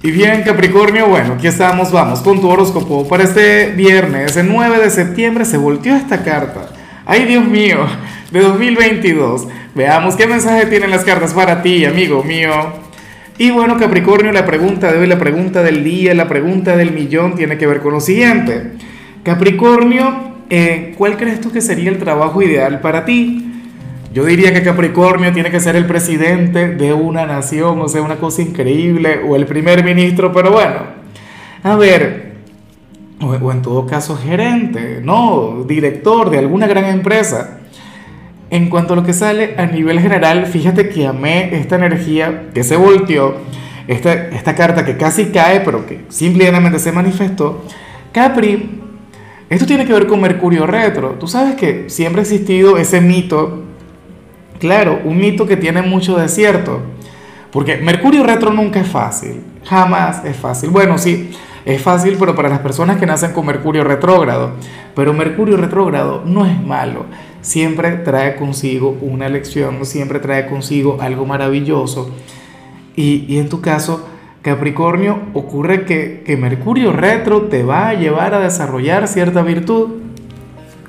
Y bien, Capricornio, bueno, aquí estamos, vamos con tu horóscopo. Para este viernes, el 9 de septiembre, se volteó esta carta. Ay, Dios mío, de 2022. Veamos qué mensaje tienen las cartas para ti, amigo mío. Y bueno, Capricornio, la pregunta de hoy, la pregunta del día, la pregunta del millón tiene que ver con lo siguiente. Capricornio, eh, ¿cuál crees tú que sería el trabajo ideal para ti? Yo diría que Capricornio tiene que ser el presidente de una nación, o sea, una cosa increíble, o el primer ministro, pero bueno, a ver, o, en todo caso gerente, ¿no? Director de alguna gran empresa. En cuanto a lo que sale a nivel general, fíjate que amé esta energía que se volteó, esta, esta carta que casi cae, pero que simplemente se manifestó. Capri, esto tiene que ver con Mercurio retro. Tú sabes que siempre ha existido ese mito Claro, un mito que tiene mucho de cierto. Porque Mercurio retro nunca es fácil. Jamás es fácil. Bueno, sí, es fácil, pero para las personas que nacen con Mercurio retrógrado. Pero Mercurio retrógrado no es malo. Siempre trae consigo una lección, siempre trae consigo algo maravilloso. Y, en tu caso, Capricornio, ocurre que, que, Mercurio retro te va a llevar a desarrollar cierta virtud.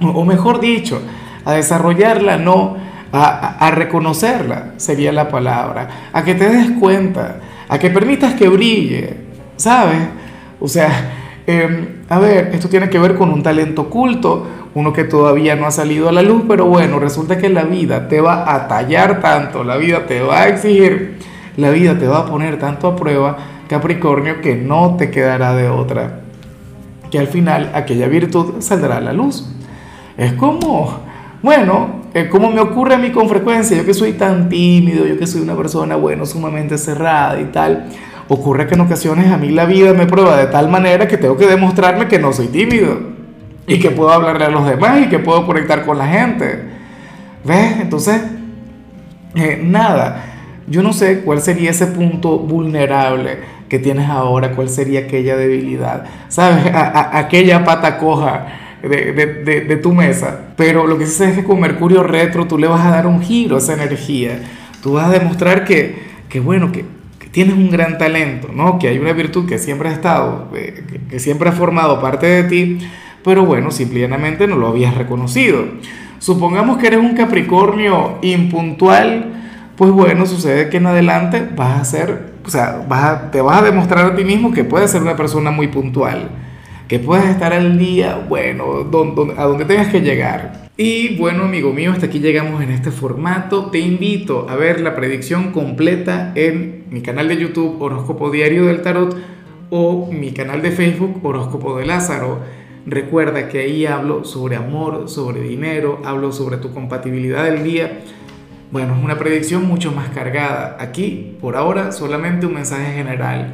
O mejor dicho, a desarrollarla no a, reconocerla, sería la palabra, a que te des cuenta, a que permitas que brille, ¿sabes? O sea, em, a ver, esto tiene que ver con un talento oculto, uno que todavía no ha salido a la luz, pero bueno, resulta que la vida te va a tallar tanto, la vida te va a exigir, la vida te va a poner tanto a prueba, Capricornio, que no te quedará de otra, que al final aquella virtud saldrá a la luz. Es como, bueno, eh, como me ocurre a mí con frecuencia, yo que soy tan tímido, yo que soy una persona, bueno, sumamente cerrada y tal, ocurre que en ocasiones a mí la vida me prueba de tal manera que tengo que demostrarme que no soy tímido y que puedo hablarle a los demás y que puedo conectar con la gente. ¿Ves? Entonces, eh, nada, yo no sé cuál sería ese punto vulnerable que tienes ahora, cuál sería aquella debilidad, ¿sabes? aquella pata coja de, tu mesa. Pero lo que sí es que con Mercurio retro tú le vas a dar un giro a esa energía. Tú vas a demostrar que, que bueno, que, tienes un gran talento, ¿no? Que hay una virtud que siempre ha estado, eh, que, siempre ha formado parte de ti, pero bueno, simplemente no lo habías reconocido. Supongamos que eres un Capricornio impuntual, pues bueno, sucede que en adelante vas a ser, o sea, vas te vas a demostrar a ti mismo que puedes ser una persona muy puntual que puedas estar al día, bueno, a donde tengas que llegar. Y bueno, amigo mío, hasta aquí llegamos en este formato. Te invito a ver la predicción completa en mi canal de YouTube Horóscopo Diario del Tarot o mi canal de Facebook Horóscopo de Lázaro. Recuerda que ahí hablo sobre amor, sobre dinero, hablo sobre tu compatibilidad del día. Bueno, es una predicción mucho más cargada. Aquí, por ahora, solamente un mensaje general